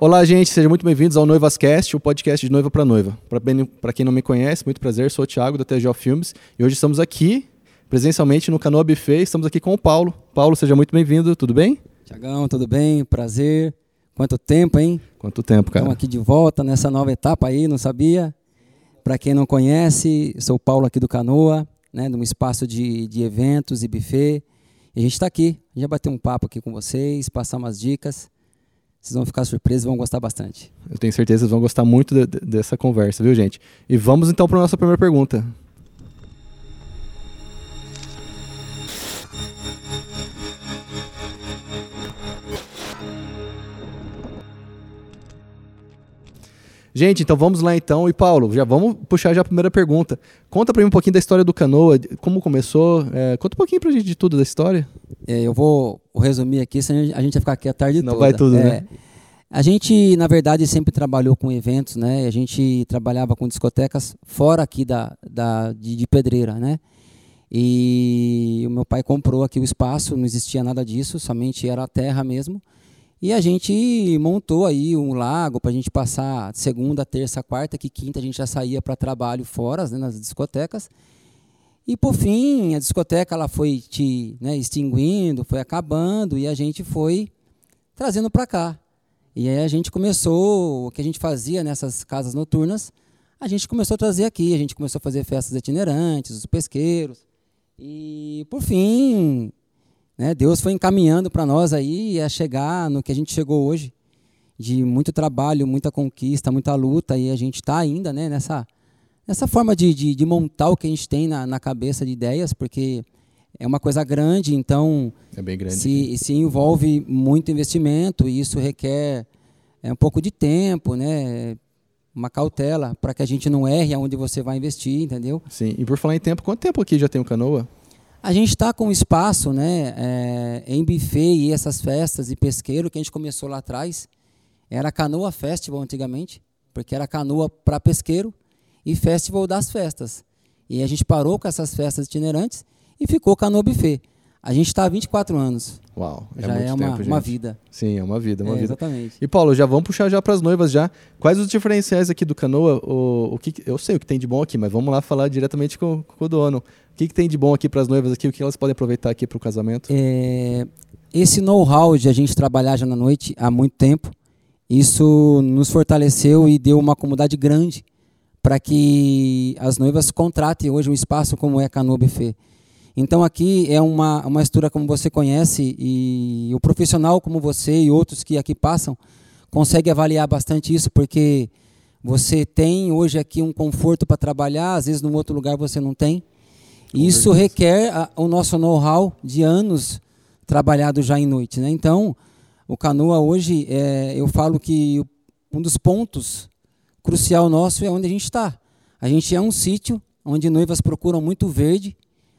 Olá, gente, sejam muito bem-vindos ao Noivascast, o podcast de noiva para noiva. Para quem não me conhece, muito prazer, sou o Thiago da TGO Filmes e hoje estamos aqui presencialmente no Canoa Buffet, estamos aqui com o Paulo. Paulo, seja muito bem-vindo, tudo bem? Tiagão, tudo bem? Prazer. Quanto tempo, hein? Quanto tempo, cara? Estamos aqui de volta nessa nova etapa aí, não sabia? Para quem não conhece, sou o Paulo aqui do Canoa, né, num espaço de, de eventos e buffet. E a gente está aqui, a gente vai bater um papo aqui com vocês, passar umas dicas. Vocês vão ficar surpresos e vão gostar bastante. Eu tenho certeza que vocês vão gostar muito de, de, dessa conversa, viu, gente? E vamos então para a nossa primeira pergunta. Gente, então vamos lá então. E Paulo, já vamos puxar já a primeira pergunta. Conta para mim um pouquinho da história do Canoa, como começou. É, conta um pouquinho pra gente de tudo da história. É, eu vou resumir aqui, senão a gente vai ficar aqui a tarde Não toda. vai tudo, é, né? A gente, na verdade, sempre trabalhou com eventos, né? A gente trabalhava com discotecas fora aqui da, da, de, de Pedreira, né? E o meu pai comprou aqui o espaço, não existia nada disso, somente era a terra mesmo. E a gente montou aí um lago para a gente passar segunda, terça, quarta, que quinta a gente já saía para trabalho fora, né, nas discotecas. E por fim, a discoteca ela foi te né, extinguindo, foi acabando e a gente foi trazendo para cá. E aí a gente começou, o que a gente fazia nessas casas noturnas, a gente começou a trazer aqui, a gente começou a fazer festas itinerantes, os pesqueiros. E por fim, né, Deus foi encaminhando para nós aí a chegar no que a gente chegou hoje, de muito trabalho, muita conquista, muita luta, e a gente está ainda né, nessa, nessa forma de, de, de, montar o que a gente tem na, na cabeça de ideias, porque é uma coisa grande, então é bem grande, se, se envolve muito investimento e isso requer é, um pouco de tempo, né? uma cautela para que a gente não erre aonde você vai investir, entendeu? Sim. E por falar em tempo, quanto tempo aqui já tem o Canoa? A gente está com espaço né, é, em buffet e essas festas e pesqueiro que a gente começou lá atrás. Era Canoa Festival antigamente, porque era canoa para pesqueiro e Festival das festas. E a gente parou com essas festas itinerantes e ficou Canoa Buffet. A gente está há 24 anos. Uau, é já é uma, tempo, uma vida. Sim, é uma vida, uma é, vida. Exatamente. E Paulo, já vamos puxar já para as noivas já. Quais os diferenciais aqui do Canoa? O, o que eu sei o que tem de bom aqui, mas vamos lá falar diretamente com, com o dono. O que, que tem de bom aqui para as noivas aqui? O que elas podem aproveitar aqui para o casamento? É, esse know-how de a gente trabalhar já na noite há muito tempo, isso nos fortaleceu e deu uma comunidade grande para que as noivas contratem hoje um espaço como é Canoa Buffet. Então aqui é uma, uma estrutura como você conhece e o profissional como você e outros que aqui passam consegue avaliar bastante isso porque você tem hoje aqui um conforto para trabalhar, às vezes num outro lugar você não tem. E isso requer a, o nosso know-how de anos trabalhado já em noite. Né? Então, o canoa hoje, é, eu falo que um dos pontos crucial nosso é onde a gente está. A gente é um sítio onde noivas procuram muito verde,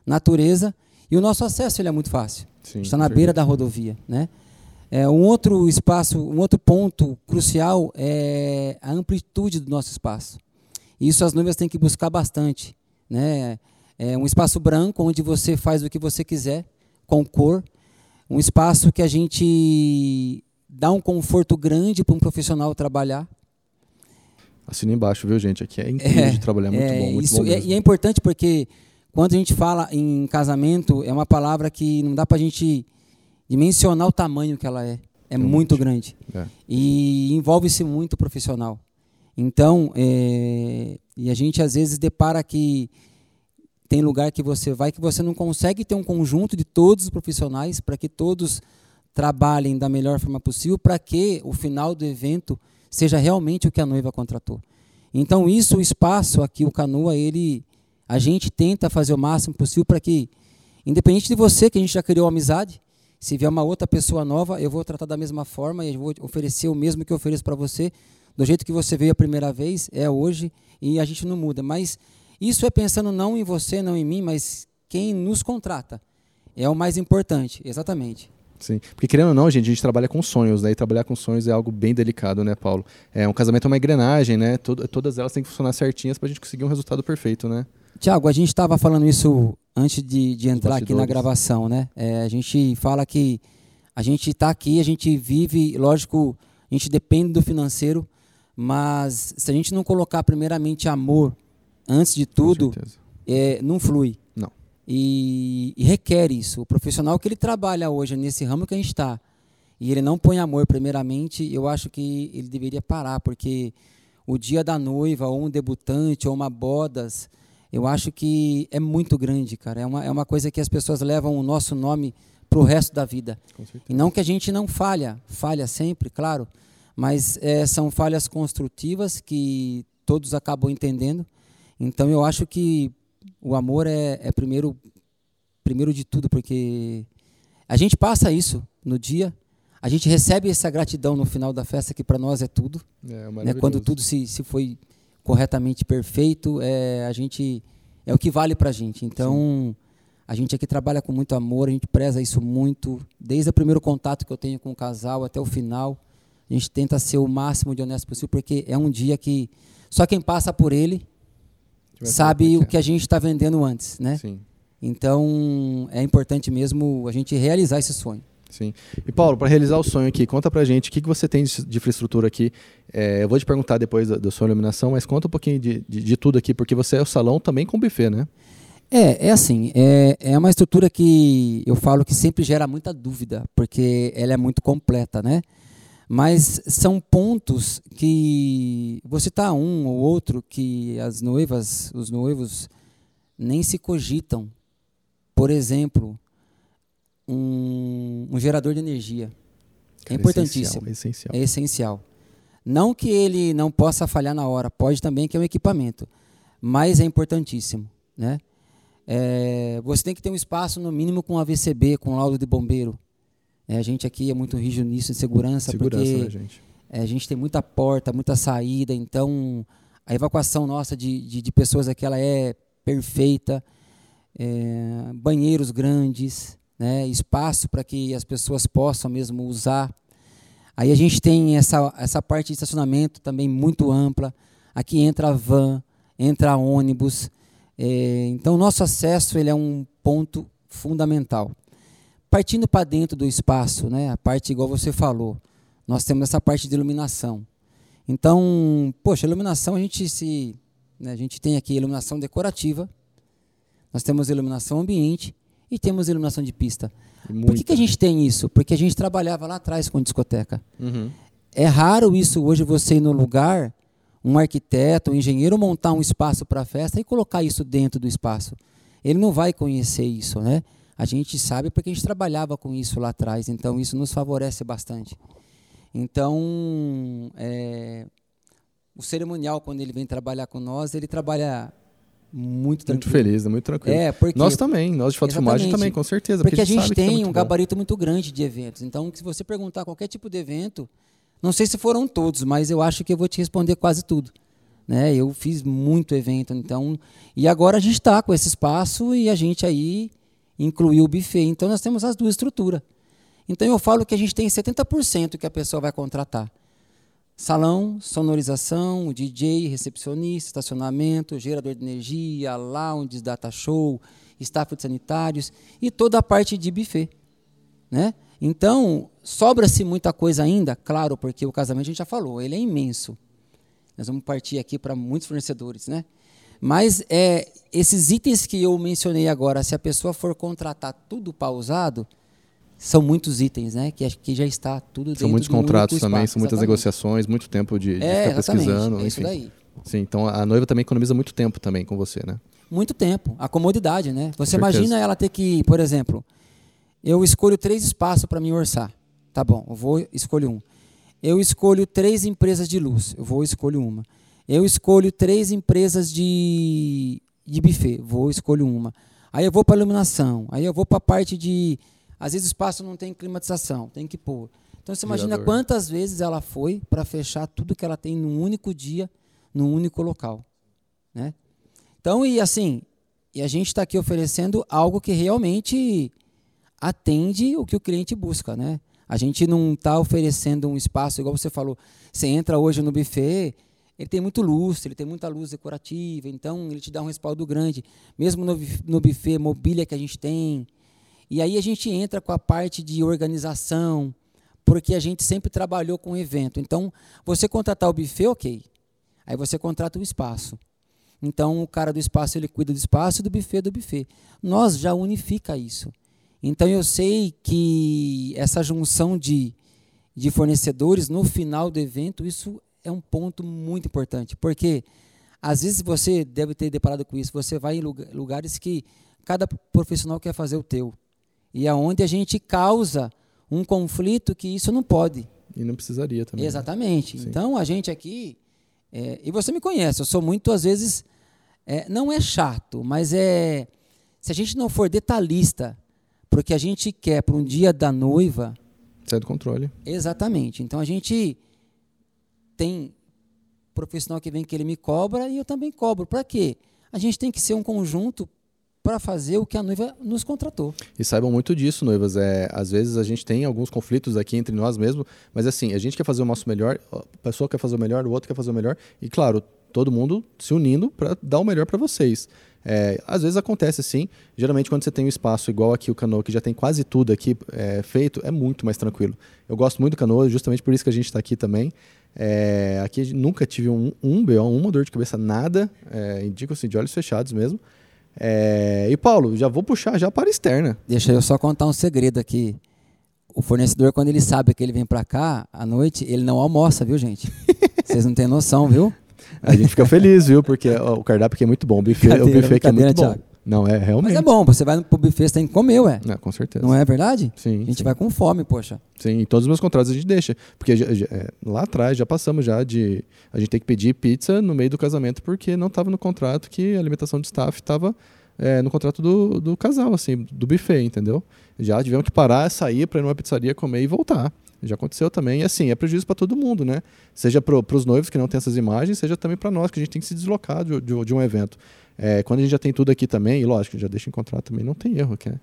natureza, e o nosso acesso ele é muito fácil. Sim, está na beira da rodovia, né? É, um outro espaço, um outro ponto crucial é a amplitude do nosso espaço. Isso as noivas têm que buscar bastante, né? É um espaço branco onde você faz o que você quiser, com cor. Um espaço que a gente dá um conforto grande para um profissional trabalhar. Assina embaixo, viu, gente? Aqui é incrível é, de trabalhar, muito é, bom, muito isso, bom é, e é importante porque quando a gente fala em casamento, é uma palavra que não dá para a gente dimensionar o tamanho que ela é. É Realmente. muito grande. É. E envolve-se muito profissional. Então, é, e a gente às vezes depara que tem lugar que você vai que você não consegue ter um conjunto de todos os profissionais para que todos trabalhem da melhor forma possível para que o final do evento seja realmente o que a noiva contratou. Então, isso, o espaço aqui, o Canoa, ele a gente tenta fazer o máximo possível para que, independente de você, que a gente já criou amizade, se vier uma outra pessoa nova, eu vou tratar da mesma forma e vou oferecer o mesmo que eu ofereço para você, do jeito que você veio a primeira vez, é hoje, e a gente não muda. Mas isso é pensando não em você, não em mim, mas quem nos contrata. É o mais importante, exatamente. Sim, porque querendo ou não, gente, a gente trabalha com sonhos, né? E trabalhar com sonhos é algo bem delicado, né, Paulo? É um casamento é uma engrenagem, né? Todo, todas elas têm que funcionar certinhas para a gente conseguir um resultado perfeito, né? Tiago, a gente estava falando isso antes de, de entrar aqui na gravação, né? É, a gente fala que a gente está aqui, a gente vive, lógico, a gente depende do financeiro, mas se a gente não colocar primeiramente amor antes de tudo, é, não flui. Não. E, e, requer isso. O profissional que ele trabalha hoje nesse ramo que a gente está, e ele não põe amor primeiramente, eu acho que ele deveria parar, porque o dia da noiva, ou um debutante, ou uma bodas, eu acho que é muito grande, cara. É uma, é uma coisa que as pessoas levam o nosso nome para o resto da vida. E não que a gente não falha, falha sempre, claro, mas é, são falhas construtivas que todos acabam entendendo. Então eu acho que o amor é, é primeiro, primeiro de tudo, porque a gente passa isso no dia, a gente recebe essa gratidão no final da festa, que para nós é tudo. É, né? Quando tudo se, se foi corretamente perfeito, é, a gente é o que vale para a gente. Então, Sim. a gente aqui trabalha com muito amor, a gente preza isso muito, desde o primeiro contato que eu tenho com o casal até o final. A gente tenta ser o máximo de honesto possível, porque é um dia que só quem passa por ele sabe o que a gente está vendendo antes, né? Sim. Então, é importante mesmo a gente realizar esse sonho. Sim. E Paulo, para realizar o sonho aqui, conta pra gente o que, que você tem de, de infraestrutura aqui. É, eu vou te perguntar depois da, sua iluminação, mas conta um pouquinho de, de, de, tudo aqui, porque você é o salão também com buffet, né? É, é assim, é, é uma estrutura que eu falo que sempre gera muita dúvida, porque ela é muito completa, né? Mas são pontos que você tá um ou outro que as noivas, os noivos nem se cogitam. Por exemplo, um, um gerador de energia. é importantíssimo. É essencial, é essencial. Não que ele não possa falhar na hora, pode também que é um equipamento, mas é importantíssimo, né? É, você tem que ter um espaço no mínimo com AVCB, com laudo de bombeiro. É, a gente aqui é muito rígido nisso em segurança, segurança porque né, gente? É, a gente tem muita porta, muita saída, então a evacuação nossa de, de, de pessoas aqui ela é perfeita. É, banheiros grandes, né, espaço para que as pessoas possam mesmo usar. Aí a gente tem essa, essa parte de estacionamento também muito ampla. Aqui entra van, entra ônibus. É, então, nosso acesso ele é um ponto fundamental. Partindo para dentro do espaço, né, a parte igual você falou, nós temos essa parte de iluminação. Então, poxa, iluminação a gente se, né, a gente tem aqui iluminação decorativa, nós temos iluminação ambiente e temos iluminação de pista. Por que, que a gente tem isso? Porque a gente trabalhava lá atrás com discoteca. Uhum. É raro isso hoje você ir no lugar, um arquiteto, um engenheiro montar um espaço para festa e colocar isso dentro do espaço. Ele não vai conhecer isso, né? A gente sabe porque a gente trabalhava com isso lá atrás, então isso nos favorece bastante. Então, é, o cerimonial, quando ele vem trabalhar com nós, ele trabalha muito tranquilo. Muito feliz, muito tranquilo. É, porque, nós também, nós de foto filmagem também, com certeza. Porque, porque a gente, a gente tem é um gabarito bom. muito grande de eventos. Então, se você perguntar qualquer tipo de evento, não sei se foram todos, mas eu acho que eu vou te responder quase tudo. Né? Eu fiz muito evento, então. E agora a gente está com esse espaço e a gente aí incluiu o buffet. Então nós temos as duas estruturas. Então eu falo que a gente tem 70% que a pessoa vai contratar. Salão, sonorização, DJ, recepcionista, estacionamento, gerador de energia, lounge, data show, staff de sanitários e toda a parte de buffet. Né? Então, sobra-se muita coisa ainda, claro, porque o casamento a gente já falou, ele é imenso. Nós vamos partir aqui para muitos fornecedores, né? Mas é, esses itens que eu mencionei agora, se a pessoa for contratar tudo pausado, são muitos itens, né? Que, que já está tudo dentro São muitos contratos também, espaço, são muitas exatamente. negociações, muito tempo de, de é, ficar pesquisando. É isso daí. Sim, então a noiva também economiza muito tempo também com você, né? Muito tempo. A comodidade, né? Você imagina ela ter que, por exemplo, eu escolho três espaços para me orçar. Tá bom, eu vou escolho um. Eu escolho três empresas de luz, eu vou escolho uma. Eu escolho três empresas de, de buffet, vou escolho uma. Aí eu vou para iluminação, aí eu vou para a parte de às vezes o espaço não tem climatização, tem que pôr. Então você imagina Gerador. quantas vezes ela foi para fechar tudo que ela tem num único dia, num único local. Né? Então, e assim, e a gente está aqui oferecendo algo que realmente atende o que o cliente busca. Né? A gente não está oferecendo um espaço, igual você falou, você entra hoje no buffet, ele tem muito lustre, ele tem muita luz decorativa, então ele te dá um respaldo grande. Mesmo no, no buffet, mobília que a gente tem, e aí a gente entra com a parte de organização, porque a gente sempre trabalhou com evento. Então, você contratar o buffet, ok. Aí você contrata o espaço. Então, o cara do espaço ele cuida do espaço e do buffet do buffet. Nós já unifica isso. Então, eu sei que essa junção de, de fornecedores no final do evento, isso é um ponto muito importante, porque às vezes você deve ter deparado com isso. Você vai em lugares que cada profissional quer fazer o teu. E é onde a gente causa um conflito que isso não pode. E não precisaria também. Né? Exatamente. Né? Então a gente aqui. É, e você me conhece, eu sou muito, às vezes. É, não é chato, mas é. Se a gente não for detalhista, porque a gente quer para um dia da noiva. Sai do controle. Exatamente. Então a gente tem profissional que vem que ele me cobra e eu também cobro. Para quê? A gente tem que ser um conjunto para fazer o que a noiva nos contratou. E saibam muito disso, noivas. É, às vezes a gente tem alguns conflitos aqui entre nós mesmos, mas assim, a gente quer fazer o nosso melhor, a pessoa quer fazer o melhor, o outro quer fazer o melhor, e claro, todo mundo se unindo para dar o melhor para vocês. É, às vezes acontece assim, geralmente quando você tem um espaço igual aqui o Canoa, que já tem quase tudo aqui é, feito, é muito mais tranquilo. Eu gosto muito do Canoa, justamente por isso que a gente está aqui também. É, aqui nunca tive um, um BO, uma dor de cabeça, nada. É, indico assim, de olhos fechados mesmo. É, e Paulo, já vou puxar já para a externa. Deixa eu só contar um segredo aqui. O fornecedor, quando ele sabe que ele vem para cá à noite, ele não almoça, viu, gente? Vocês não têm noção, viu? A gente fica feliz, viu? Porque ó, o cardápio aqui é muito bom. O buffet, o buffet aqui é muito bom. Thiago. Não, é realmente. Mas é bom, você vai pro buffet, você tem que comer, ué. É, com certeza. Não é verdade? Sim. A gente sim. vai com fome, poxa. Sim, em todos os meus contratos a gente deixa. Porque é, lá atrás já passamos já de. A gente tem que pedir pizza no meio do casamento porque não estava no contrato que a alimentação de staff estava é, no contrato do, do casal, assim, do buffet, entendeu? Já tivemos que parar, sair para ir numa pizzaria comer e voltar. Já aconteceu também. E assim, é prejuízo para todo mundo, né? Seja para os noivos que não têm essas imagens, seja também para nós, que a gente tem que se deslocar de, de, de um evento. É, quando a gente já tem tudo aqui também, e lógico, já deixa em contrato também, não tem erro, que é,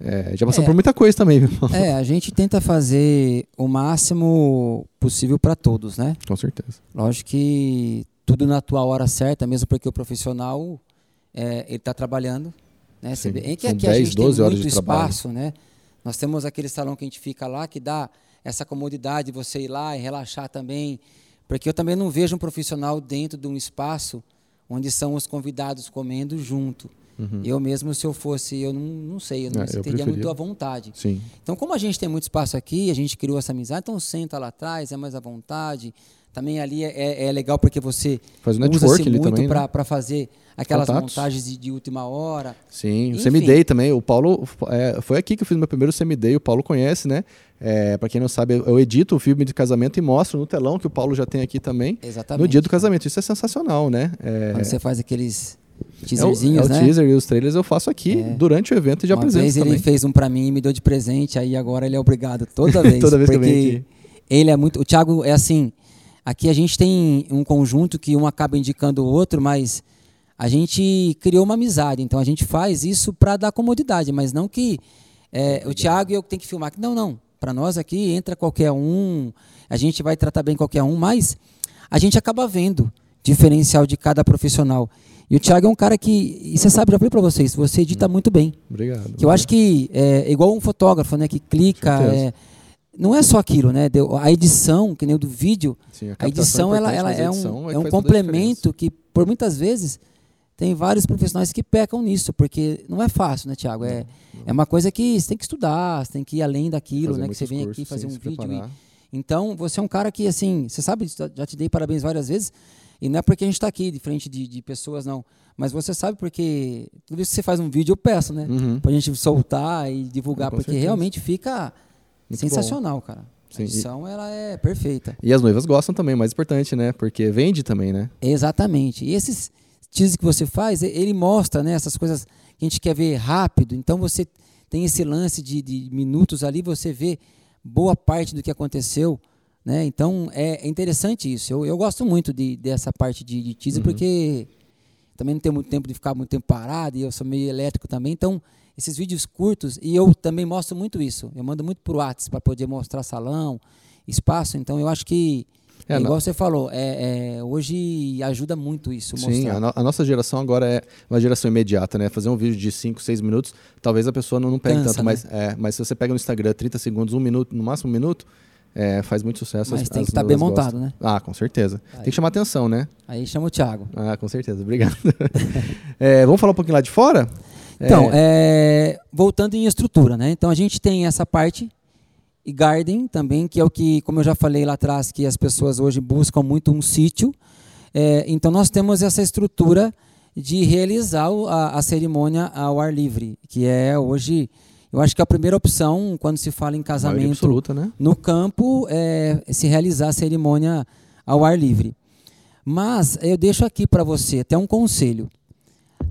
é já passamos é, por muita coisa também. É, a gente tenta fazer o máximo possível para todos, né? Com certeza. Lógico que tudo na tua hora certa, mesmo porque o profissional é, ele está trabalhando. Né? Sim, Em que aqui 10, a gente tem muito espaço, né? Nós temos aquele salão que a gente fica lá que dá essa comodidade de você ir lá e relaxar também. Porque eu também não vejo um profissional dentro de um espaço onde são os convidados comendo junto. Uhum. Eu mesmo, se eu fosse, eu não, não sei, eu não é, teria muito à vontade. Sim. Então, como a gente tem muito espaço aqui, a gente criou essa amizade, então senta lá atrás, é mais à vontade. Também ali é, é, é legal porque você Faz usa-se muito para né? fazer aquelas Contatos. montagens de, de, última hora. Sim, Enfim. o Semi-Day também. O Paulo, é, foi aqui que eu fiz meu primeiro Semi-Day, o Paulo conhece, né? É, para quem não sabe, eu edito o filme de casamento e mostro no telão, que o Paulo já tem aqui também. Exatamente. No dia do casamento. Isso é sensacional, né? É... Quando você faz aqueles teaserzinhos, é o, é o né? teaser e os trailers eu faço aqui é. durante o evento e já Uma apresento vez também. ele fez um para mim e me deu de presente, aí agora ele é obrigado toda vez. toda vez que eu venho aqui. Ele é muito... O Thiago é assim... Aqui a gente tem um conjunto que um acaba indicando o outro, mas a gente criou uma amizade. Então a gente faz isso para dar comodidade, mas não que é, o Thiago e eu tenho que filmar. Não, não. Para nós aqui entra qualquer um, a gente vai tratar bem qualquer um, mas a gente acaba vendo diferencial de cada profissional. E o Thiago é um cara que, e você sabe, já falei para vocês, você edita muito bem. Obrigado. Que eu acho que é igual um fotógrafo, né, que clica, é, não é só aquilo, né? A edição, que nem o do vídeo, Sim, a, a, edição ela, ela é um, é, é um complemento que, por muitas vezes, tem vários profissionais que pecam nisso, porque não é fácil, né, Tiago? É, é uma coisa que você tem que estudar, você tem que ir além daquilo, fazer né? Que você vem aqui fazer um vídeo. E, então, você é um cara que, assim, você sabe, já te dei parabéns várias vezes, e não é porque a gente está aqui de frente de, de, pessoas, não. Mas você sabe porque toda vez que você faz um vídeo, eu peço, né? Uhum. Pra gente soltar e divulgar, porque certeza. realmente fica Muito sensacional, bom. cara. Sim. A edição, ela é perfeita. E as noivas gostam também, mais importante, né? Porque vende também, né? Exatamente. E esses teaser que você faz, ele mostra né, essas coisas que a gente quer ver rápido. Então você tem esse lance de, de minutos ali, você vê boa parte do que aconteceu. Né? Então é, é interessante isso. Eu, eu gosto muito de, dessa parte de, de teaser, uhum. porque também não tenho muito tempo de ficar muito tempo parado e eu sou meio elétrico também. Então, esses vídeos curtos, e eu também mostro muito isso. Eu mando muito para o WhatsApp para poder mostrar salão, espaço. Então, eu acho que é, igual não. você falou, é, é, hoje ajuda muito isso. Sim. A, no, a, nossa geração agora é uma geração imediata, né? Fazer um vídeo de 5, 6 minutos, talvez a pessoa não, não pegue Cansa, tanto, né? mas, é, mas se você pega no Instagram 30 segundos, um minuto, no máximo um minuto, É, faz muito sucesso. Mas as- tem que estar bem noivas montado, gostam. né? Ah, com certeza. Tem Aí. que chamar atenção, né? Aí chama o Thiago. Ah, com certeza. Obrigado. É, vamos falar um pouquinho lá de fora? Então, é, voltando em estrutura, né? Então a gente tem essa parte e garden também, que é o que, como eu já falei lá atrás, que as pessoas hoje buscam muito um sítio. É, então nós temos essa estrutura de realizar a, a cerimônia ao ar livre, que é hoje, eu acho que a primeira opção quando se fala em casamento absoluta, né? no campo é se realizar a cerimônia ao ar livre. Mas eu deixo aqui para você até um conselho.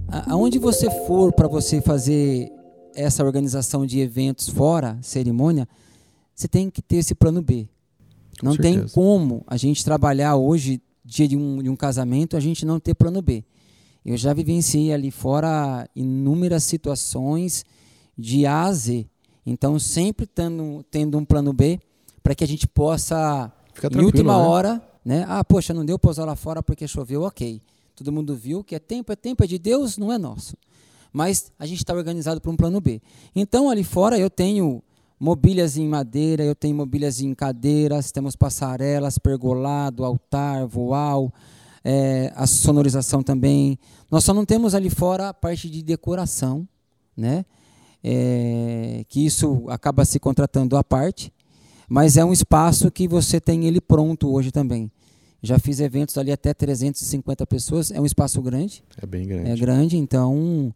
A- Aonde você for para você fazer essa organização de eventos fora cerimônia, você tem que ter esse plano B. Com Não tem certeza. como a gente trabalhar hoje, dia de um, de um casamento, a gente não ter plano B. Eu já vivenciei ali fora inúmeras situações de A a Z. Então, sempre tendo, tendo um plano B para que a gente possa, em última né? hora, né? Ah, poxa, não deu para usar lá fora porque choveu, ok. Todo mundo viu que é tempo, é tempo, é de Deus, não é nosso. Mas a gente está organizado para um plano B. Então, ali fora, eu tenho mobílias em madeira, eu tenho mobílias em cadeiras, temos passarelas, pergolado, altar, voal, é, a sonorização também. Nós só não temos ali fora a parte de decoração, né? É, que isso acaba se contratando à parte, mas é um espaço que você tem ele pronto hoje também. Já fiz eventos ali até 350 pessoas, é um espaço grande, É bem grande. é grande, então.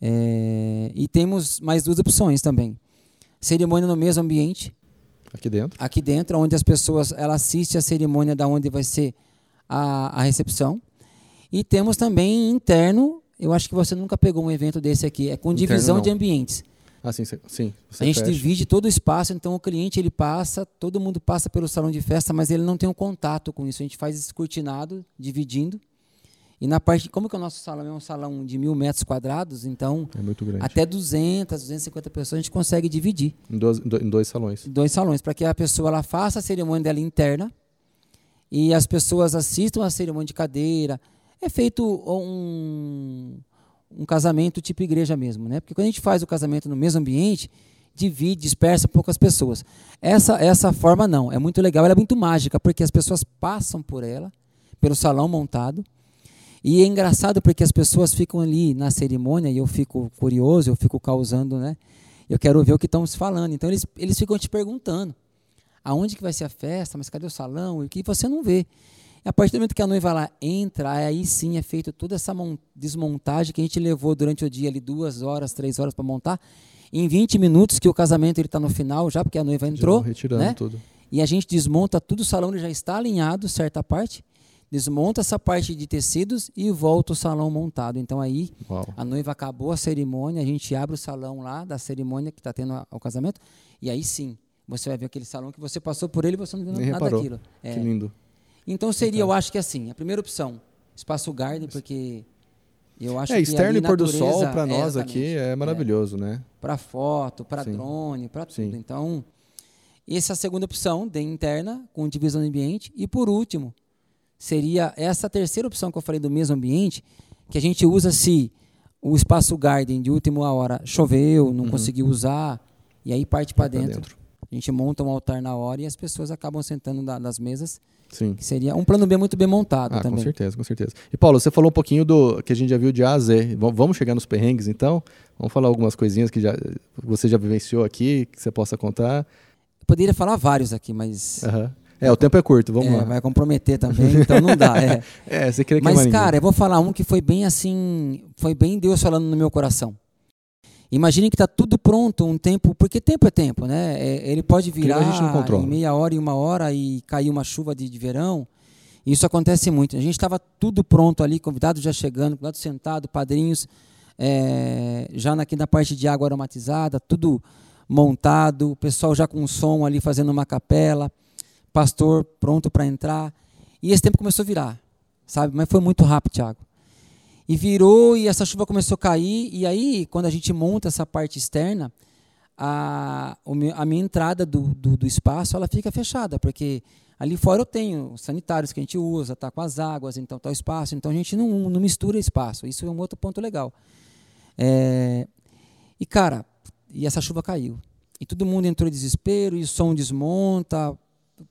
é, e temos mais duas opções também. Cerimônia no mesmo ambiente, Aqui dentro. aqui dentro, onde as pessoas ela assiste a cerimônia da onde vai ser a, a recepção. E temos também interno, eu acho que você nunca pegou um evento desse aqui, é com Interno, divisão não. de ambientes. Ah, sim. sim a gente fecha. divide todo o espaço, então o cliente ele passa, todo mundo passa pelo salão de festa, mas ele não tem um contato com isso. A gente faz esse cortinado, dividindo. E na parte, como que o nosso salão é um salão de mil metros quadrados, então É muito grande. até 200, 250 pessoas a gente consegue dividir Em, dois, em dois- em salões. dois salões para que a pessoa ela faça a cerimônia dela interna e as pessoas assistam a cerimônia de cadeira. É feito um, um casamento tipo igreja mesmo, né? Porque quando a gente faz o casamento no mesmo ambiente, divide, dispersa poucas pessoas. Essa essa forma não, é muito legal, ela é muito mágica porque as pessoas passam por ela, pelo salão montado. E é engraçado porque as pessoas ficam ali na cerimônia e eu fico curioso, eu fico causando, né? Eu quero ver o que estão se falando. Então eles, eles ficam te perguntando aonde que vai ser a festa, mas cadê o salão? E o que você não vê. E a partir do momento que a noiva lá entra, aí sim é feito toda essa mon- desmontagem que a gente levou durante o dia ali duas horas, três horas para montar. Em 20 minutos que o casamento ele está no final já, porque a noiva entrou, retirando né? tudo. E a gente desmonta tudo, o salão ele já está alinhado, certa parte, desmonta essa parte de tecidos e volta o salão montado. Então aí Uau. a noiva acabou a cerimônia, a gente abre o salão lá da cerimônia que está tendo a- o casamento, e aí sim, você vai ver aquele salão que você passou por ele e você não viu Nem nada reparou. daquilo. É. Que lindo. Então seria, eu acho que assim, a primeira opção, espaço garden, porque eu acho É, que externo e pôr do sol para é, nós exatamente. aqui é maravilhoso, né? Para foto, para drone, para tudo. Então, essa é a segunda opção, de interna, com divisão de ambiente. E por último, seria essa terceira opção que eu falei do mesmo ambiente, que a gente usa se o espaço garden de última hora choveu, não conseguiu usar, e aí parte para Uhum. Pra dentro. A gente monta um altar na hora e as pessoas acabam sentando da- nas mesas, Sim. que seria um plano B muito bem montado Ah, com também. certeza, com certeza. E Paulo, você falou um pouquinho do que a gente já viu de A a Z. Vamos chegar nos perrengues, então? Vamos falar algumas coisinhas que já, você já vivenciou aqui, que você possa contar. Eu poderia falar vários aqui, mas Aham. É, o tempo é curto, vamos é, lá. vai comprometer também, então não dá. É. É, você queria Mas, queimar cara, eu vou falar um que foi bem assim, foi bem Deus falando no meu coração. Imagine que está tudo pronto, um tempo, porque tempo é tempo, né? É, ele pode Clima a gente não virar em meia hora e uma hora e cair uma chuva de, de verão. Isso acontece muito. A gente estava tudo pronto ali, convidado já chegando, convidado sentado, padrinhos é, já aqui na parte de água aromatizada, tudo montado, o pessoal já com som ali fazendo uma capela, pastor pronto para entrar. E esse tempo começou a virar, sabe? Mas foi muito rápido, Thiago. E virou e essa chuva começou a cair. E aí, quando a gente monta essa parte externa, a, a minha entrada do, do, do espaço ela fica fechada, porque ali fora eu tenho os sanitários que a gente usa, tá com as águas, então tá o espaço. Então a gente não, não mistura espaço. Isso é um outro ponto legal. É, e cara, e essa chuva caiu. E todo mundo entrou em desespero, e o som desmonta,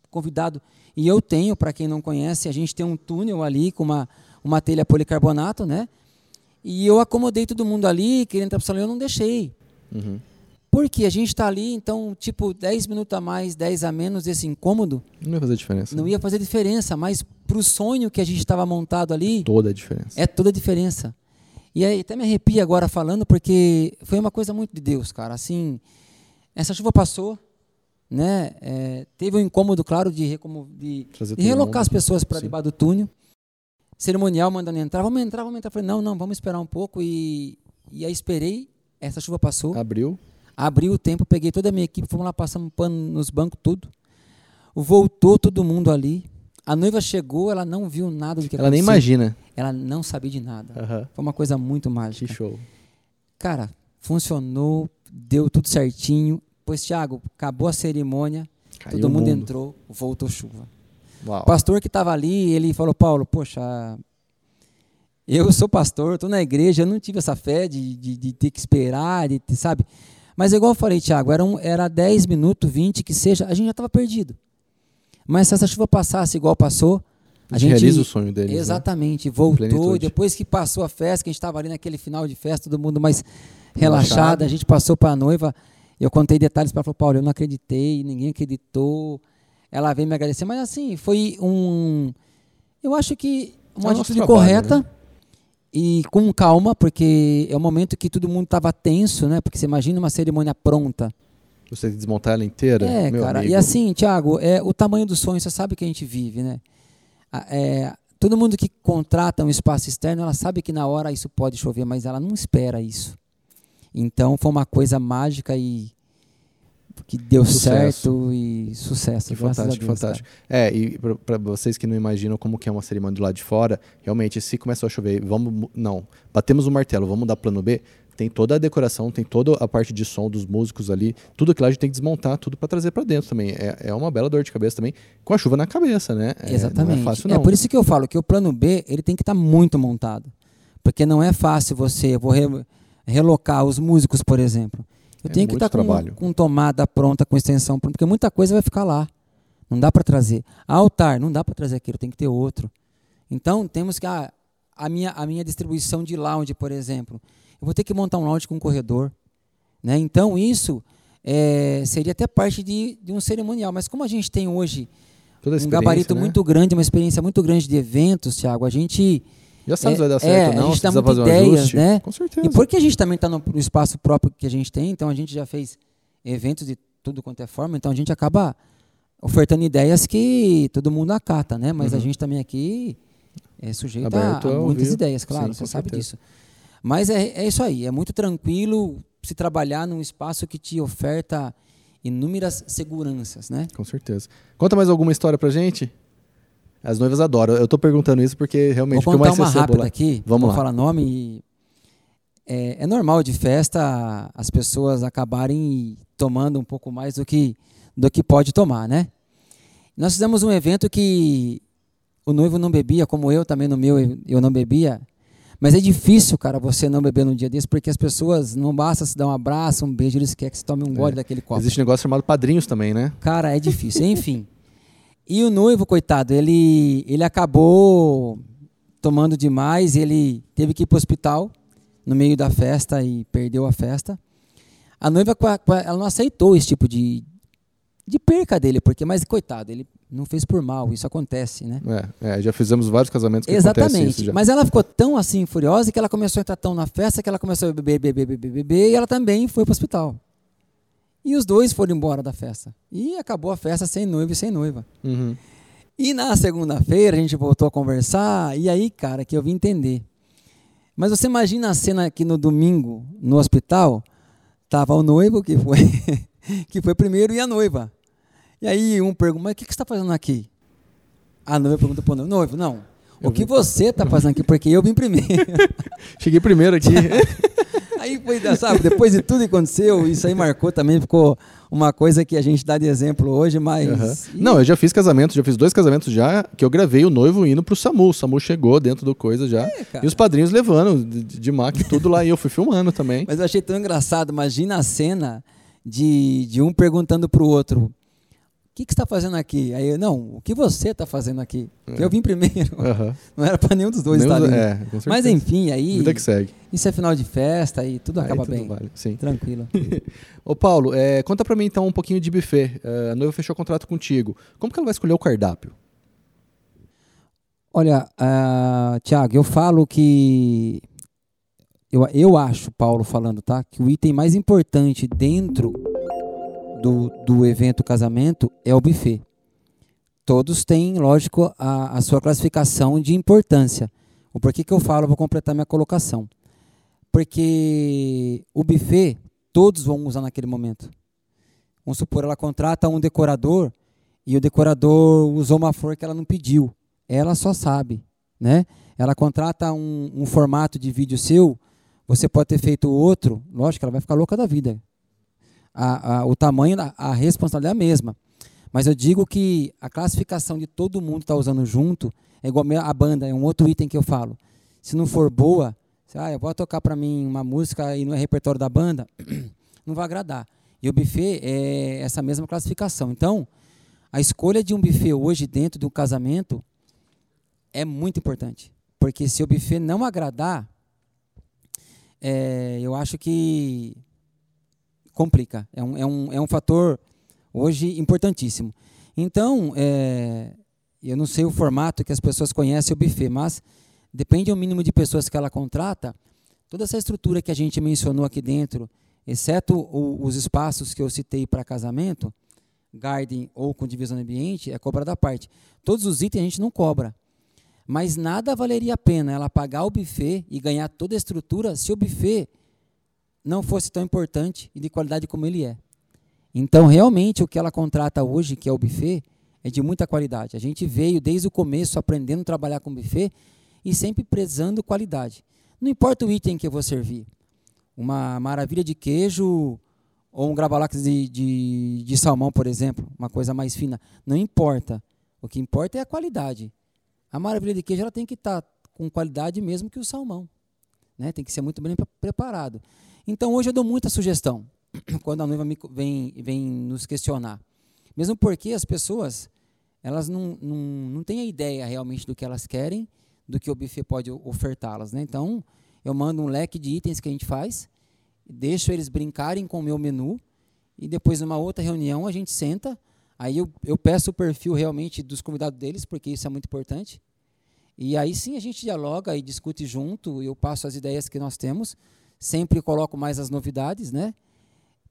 convidado. E eu tenho, para quem não conhece, a gente tem um túnel ali com uma, uma telha policarbonato, né? E eu acomodei todo mundo ali, querendo entrar para o salão, eu não deixei. Uhum. Porque a gente está ali, então, tipo, 10 minutos a mais, 10 a menos, esse incômodo. Não ia fazer diferença. Não ia fazer diferença, mas para o sonho que a gente estava montado ali. Toda a diferença. É toda a diferença. E aí, até me arrepio agora falando, porque foi uma coisa muito de Deus, cara. Assim, essa chuva passou, né? É, teve um incômodo, claro, de, de, de relocar as pessoas para debaixo do túnel. Cerimonial mandando entrar, vamos entrar, vamos entrar. Falei, não, não, vamos esperar um pouco. E, e aí esperei, essa chuva passou. Abriu Abri o tempo, peguei toda a minha equipe, fomos lá, passamos pano nos bancos, tudo. Voltou todo mundo ali. A noiva chegou, ela não viu nada do que ela aconteceu. nem imagina. Ela não sabia de nada. Uhum. Foi uma coisa muito mágica. Que show. Cara, funcionou, deu tudo certinho. Pois, Thiago, acabou a cerimônia, Caiu todo mundo, mundo, entrou, voltou chuva. Uau. O pastor que estava ali, ele falou, Paulo, poxa, eu sou pastor, estou na igreja, eu não tive essa fé de, de, de ter que esperar, de, sabe? Mas igual eu falei, Tiago, era, um, era 10 minutos, 20, que seja, a gente já estava perdido. Mas se essa chuva passasse igual passou, a, a gente realiza o sonho deles. Exatamente, né? voltou. Plenitude. E depois que passou a festa, que a gente estava ali naquele final de festa, todo mundo mais relaxado, Relaxado. a gente passou para a noiva. Eu contei detalhes para ela, falou, Paulo, eu não acreditei, ninguém acreditou. Ela veio me agradecer, mas assim, foi um. Eu acho que uma É atitude trabalho, correta né? e com calma, porque é o momento que todo mundo estava tenso, né? Porque você imagina uma cerimônia pronta. Você desmontar ela inteira? É, meu cara. amigo. E assim, Thiago, é o tamanho do sonho, você sabe que a gente vive, né? É, todo mundo que contrata um espaço externo, ela sabe que na hora isso pode chover, mas ela não espera isso. Então foi uma coisa mágica e que deu Sucesso. certo e sucesso. Fantástico, Deus, fantástico. É, e para vocês que não imaginam como que é uma cerimônia do lado de fora, realmente, se começou a chover, vamos. Não, batemos o martelo, vamos mudar plano B. Tem toda a decoração, tem toda a parte de som dos músicos ali, tudo que lá a gente tem que desmontar, tudo para trazer para dentro também. É, é uma bela dor de cabeça também, com a chuva na cabeça, né? É, Exatamente. Não é fácil, não. por isso que eu falo que o plano B ele tem que estar muito montado. Porque não é fácil você, vou re- relocar os músicos, por exemplo. Eu É tenho que estar com, trabalho. com tomada pronta, com extensão pronta, porque muita coisa vai ficar lá. Não dá para trazer. Altar, não dá para trazer aquilo, tem que ter outro. Então, temos que. ah, a, minha, a minha distribuição de lounge, por exemplo. Eu vou ter que montar um lounge com corredor. Né? Então, isso é, seria até parte de, de um cerimonial. Mas como a gente tem hoje um gabarito né? muito grande, uma experiência muito grande de eventos, Thiago, a gente. Já sabe se é- vai dar é, certo ou a não, gente se dá precisa muita fazer um ideias, ajuste. né? Com certeza. E porque a gente também está no, no espaço próprio que a gente tem, então a gente já fez eventos de tudo quanto é forma, então a gente acaba ofertando ideias que todo mundo acata, né? Mas a Uhum. gente também aqui é sujeito Aberto a, a a muitas ouvir. ideias, claro, Sim, você sabe certeza. disso. Mas é, é isso aí, é muito tranquilo se trabalhar num espaço que te oferta inúmeras seguranças, né? Com certeza. Conta mais alguma história pra gente? As noivas adoram. Eu tô perguntando isso porque realmente Vou contar mais uma rápida aqui. Vamos vou lá. falar nome. e- É, é normal de festa as pessoas acabarem tomando um pouco mais do que, do que pode tomar, né? Nós fizemos um evento que o noivo não bebia, como eu também no meu eu- não bebia. Mas é difícil, cara, você não beber num dia desse, porque as pessoas não basta se dar um abraço, um beijo, eles querem que você tome um gole daquele copo. Existe um negócio chamado padrinhos também, né? Cara, é difícil. Enfim. E o noivo, coitado, ele, ele acabou tomando demais, ele teve que ir para o hospital no meio da festa e perdeu a festa. A noiva ela não aceitou esse tipo de, de perca dele, porque, mas coitado, ele não fez por mal, isso acontece, né? É, é, já fizemos vários casamentos que isso Exatamente. já. Mas ela ficou tão assim furiosa que ela começou a entrar tão na festa que ela começou a beber, beber, beber, beber e ela também foi para o hospital. E os dois foram embora da festa. E acabou a festa sem noivo e sem noiva. Uhum. E na segunda-feira a gente voltou a conversar, e aí, cara, que eu vim entender. Mas você imagina a cena aqui no domingo, no hospital, tava o noivo, que foi, que foi primeiro, e a noiva. E aí um pergunta, mas o que, que você está fazendo aqui? A noiva pergunta para o noivo, noivo, não, o que você está fazendo aqui? Porque eu vim primeiro. Cheguei primeiro aqui. aí foi, sabe, depois de tudo que aconteceu, isso aí marcou também, ficou uma coisa que a gente dá de exemplo hoje, mas... E- Não, eu já fiz casamento, já fiz dois casamentos já, que eu gravei o noivo indo pro SAMU. O SAMU chegou dentro do coisa já. É, e os padrinhos levando de, de mac tudo lá. E eu fui filmando também. Mas eu achei tão engraçado. Imagina a cena de, de um perguntando pro outro: que, que você está fazendo aqui? Aí eu, não, o que você está fazendo aqui? Porque eu vim primeiro. Aham. Não era para nenhum dos dois Nenhum estar ali. é, Mas enfim, aí Vida que segue. isso é final de festa e tudo Aí acaba tudo bem. vale, Sim. Tranquilo. Ô Paulo, é, conta pra mim então um pouquinho de buffet. É, a noiva fechou contrato contigo. Como que ela vai escolher o cardápio? Olha, ah, Tiago, eu falo que. Eu, eu acho, Paulo falando, tá? Que o item mais importante dentro do, do evento casamento é o buffet. Todos têm, lógico, a, a sua classificação de importância. O porquê que eu falo, vou completar minha colocação. Porque o buffet, todos vão usar naquele momento. Vamos supor, ela contrata um decorador e o decorador usou uma flor que ela não pediu ela só sabe, né? Ela contrata um, um formato de vídeo seu, você pode ter feito outro, lógico, ela vai ficar louca da vida. A, a, o tamanho, da- a responsabilidade é a mesma. Mas eu digo que a classificação de todo mundo está usando junto é igual a a banda, é um outro item que eu falo. Se não for boa, se, ah, eu vou tocar para mim uma música e não é repertório da banda, não vai agradar. E o buffet é essa mesma classificação. Então, a escolha de um buffet hoje dentro de um casamento é muito importante. Porque se o buffet não agradar, é, eu acho que complica. É um, é um, é um fator hoje importantíssimo. Então, é, eu não sei o formato que as pessoas conhecem o buffet, mas depende do mínimo de pessoas que ela contrata, toda essa estrutura que a gente mencionou aqui dentro, exceto o- os espaços que eu citei para casamento, garden ou com divisão de ambiente, é cobrada à parte. Todos os itens a gente não cobra. Mas nada valeria a pena ela pagar o buffet e ganhar toda a estrutura se o buffet não fosse tão importante e de qualidade como ele é. Então, realmente, o que ela contrata hoje, que é o buffet, é de muita qualidade. A gente veio desde o começo aprendendo a trabalhar com buffet e sempre prezando qualidade. Não importa o item que eu vou servir. Uma maravilha de queijo ou um gravalax de, de, de salmão, por exemplo, uma coisa mais fina. Não importa. O que importa é a qualidade. A maravilha de queijo ela tem que estar com qualidade mesmo que o salmão. Né? Tem que ser muito bem pre- preparado. Então hoje eu dou muita sugestão quando a noiva me vem, vem nos questionar. Mesmo porque as pessoas elas não, não, não têm a ideia realmente do que elas querem, do que o buffet pode ofertá-las. Né? Então eu mando um leque de itens que a gente faz, deixo eles brincarem com o meu menu e depois numa outra reunião a gente senta Aí eu, eu peço o perfil realmente dos convidados deles, porque isso é muito importante. E aí sim a gente dialoga e discute junto, eu passo as ideias que nós temos, sempre coloco mais as novidades, né?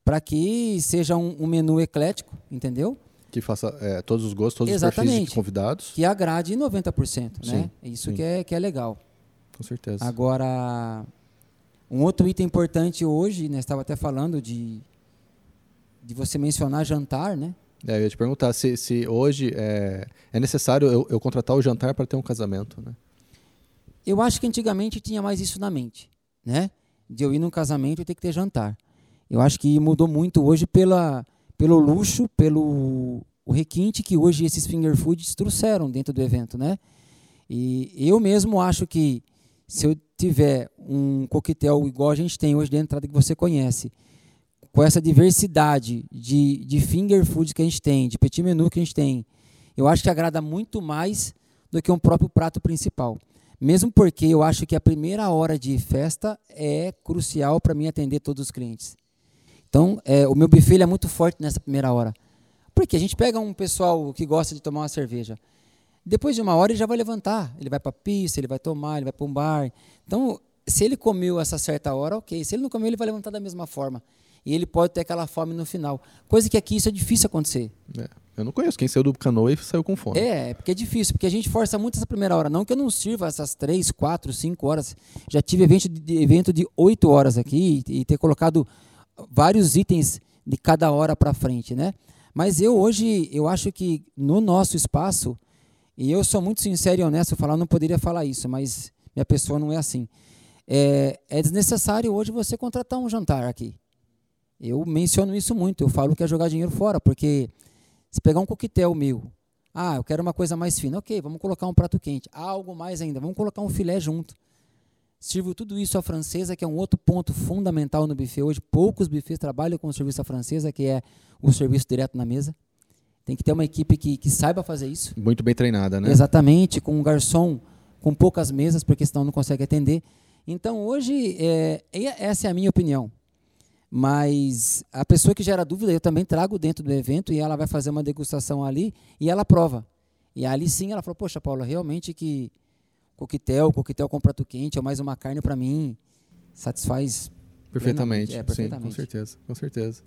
Para que seja um, um menu eclético, entendeu? Que faça é, todos os gostos, todos os perfis de Exatamente. convidados. Que agrade 90%, né? Isso sim. que é, que é legal. Com certeza. Agora, um outro item importante hoje, né? Estava até falando de, de você mencionar jantar, né? É, eu ia te perguntar se, se hoje é, é necessário eu, eu contratar o jantar para ter um casamento, né? Eu acho que antigamente tinha mais isso na mente, né? De eu ir num casamento e ter que ter jantar. Eu acho que mudou muito hoje pela, pelo luxo, pelo o requinte que hoje esses finger foods trouxeram dentro do evento, né? E eu mesmo acho que se eu tiver um coquetel igual a gente tem hoje de entrada que você conhece, com essa diversidade de, de finger foods que a gente tem, de petit menu que a gente tem, eu acho que agrada muito mais do que um próprio prato principal. Mesmo porque eu acho que a primeira hora de festa é crucial para mim atender todos os clientes. Então, é, o meu buffet é muito forte nessa primeira hora. Porque a gente pega um pessoal que gosta de tomar uma cerveja. Depois de uma hora ele já vai levantar. Ele vai para a pista, ele vai tomar, ele vai para um bar. Então, se ele comeu essa certa hora, ok. Se ele não comeu, ele vai levantar da mesma forma. E ele pode ter aquela fome no final. Coisa que aqui isso é difícil acontecer. É, Eu não conheço quem saiu do canoa e saiu com fome. É, porque é difícil, porque a gente força muito essa primeira hora. Não que eu não sirva essas três, quatro, cinco horas. Já tive evento de, evento de oito horas aqui e, e ter colocado vários itens de cada hora para frente, né? Mas eu hoje, eu acho que no nosso espaço, e eu sou muito sincero e honesto, falar, não poderia falar isso, mas minha pessoa não é assim. É, é desnecessário hoje você contratar um jantar aqui. Eu menciono isso muito, eu falo que é jogar dinheiro fora, porque se pegar um coquetel meu, ah, eu quero uma coisa mais fina, ok, vamos colocar um prato quente. Ah, algo mais ainda, vamos colocar um filé junto. Sirvo tudo isso à francesa, que é um outro ponto fundamental no buffet hoje. Poucos buffets trabalham com o serviço à francesa, que é o serviço direto na mesa. Tem que ter uma equipe que, que saiba fazer isso. Muito bem treinada, né? Exatamente, com um garçom com poucas mesas, porque senão não consegue atender. Então, hoje, é, essa é a minha opinião. Mas a pessoa que gera dúvida, eu também trago dentro do evento e ela vai fazer uma degustação ali e ela prova. E ali sim ela falou: Poxa, Paula, realmente que coquetel, coquetel com prato quente, é mais uma carne para mim, satisfaz perfeitamente. É, perfeitamente. Sim, com certeza, com certeza.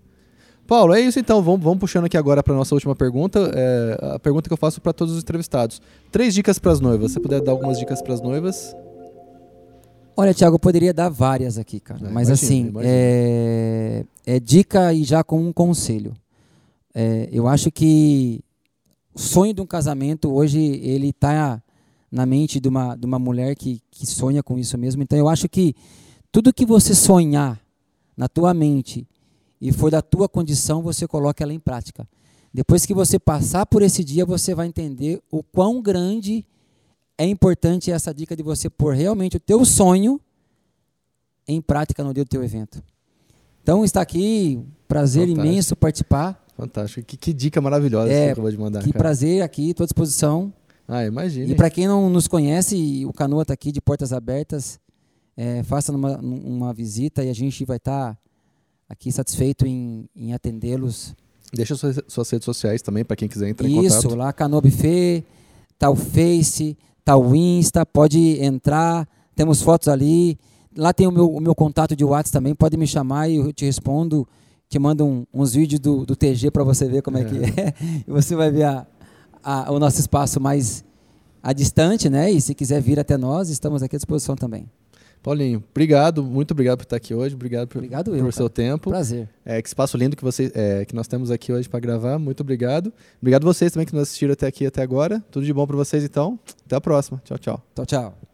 Paulo, é isso então. Vamos, vamos puxando aqui agora para nossa última pergunta. É, a pergunta que eu faço para todos os entrevistados. Três dicas para as noivas. Se você puder dar algumas dicas para as noivas. Olha, Thiago, eu poderia dar várias aqui, cara. É, Mas imagina, assim, imagina. É, é, dica e já com um conselho. É, eu acho que o sonho de um casamento hoje ele está na mente de uma, de uma mulher que, que sonha com isso mesmo. Então eu acho que tudo que você sonhar na tua mente e for da tua condição, você coloca ela em prática. Depois que você passar por esse dia, você vai entender o quão grande é importante essa dica de você pôr realmente o teu sonho em prática no dia do teu evento. Então está aqui, prazer Fantástico. imenso participar. Fantástico. Que, que dica maravilhosa é, que você acabou de mandar. Que cara. prazer aqui, estou à disposição. Ah, imagine. E para quem não nos conhece, o Canoa está aqui de portas abertas. É, faça uma, uma visita e a gente vai estar tá aqui satisfeito em, em atendê-los. Deixa suas, suas redes sociais também para quem quiser entrar Isso, em contato. Isso, lá Canoa Buffet, tá o Face, tá o Insta, pode entrar, temos fotos ali. Lá tem o meu, o meu contato de WhatsApp também, pode me chamar e eu te respondo, te mando um, uns vídeos do, do TG para você ver como é, é que é. E você vai ver a, a, o nosso espaço mais a distante, né? E se quiser vir até nós, estamos aqui à disposição também. Paulinho, obrigado, muito obrigado por estar aqui hoje, obrigado por, obrigado eu, por seu tempo. Prazer. É, que espaço lindo que, você, é, que nós temos aqui hoje para gravar, muito obrigado. Obrigado vocês também que nos assistiram até aqui até agora. Tudo de bom para vocês então. Até a próxima. Tchau, tchau. Tchau, tchau.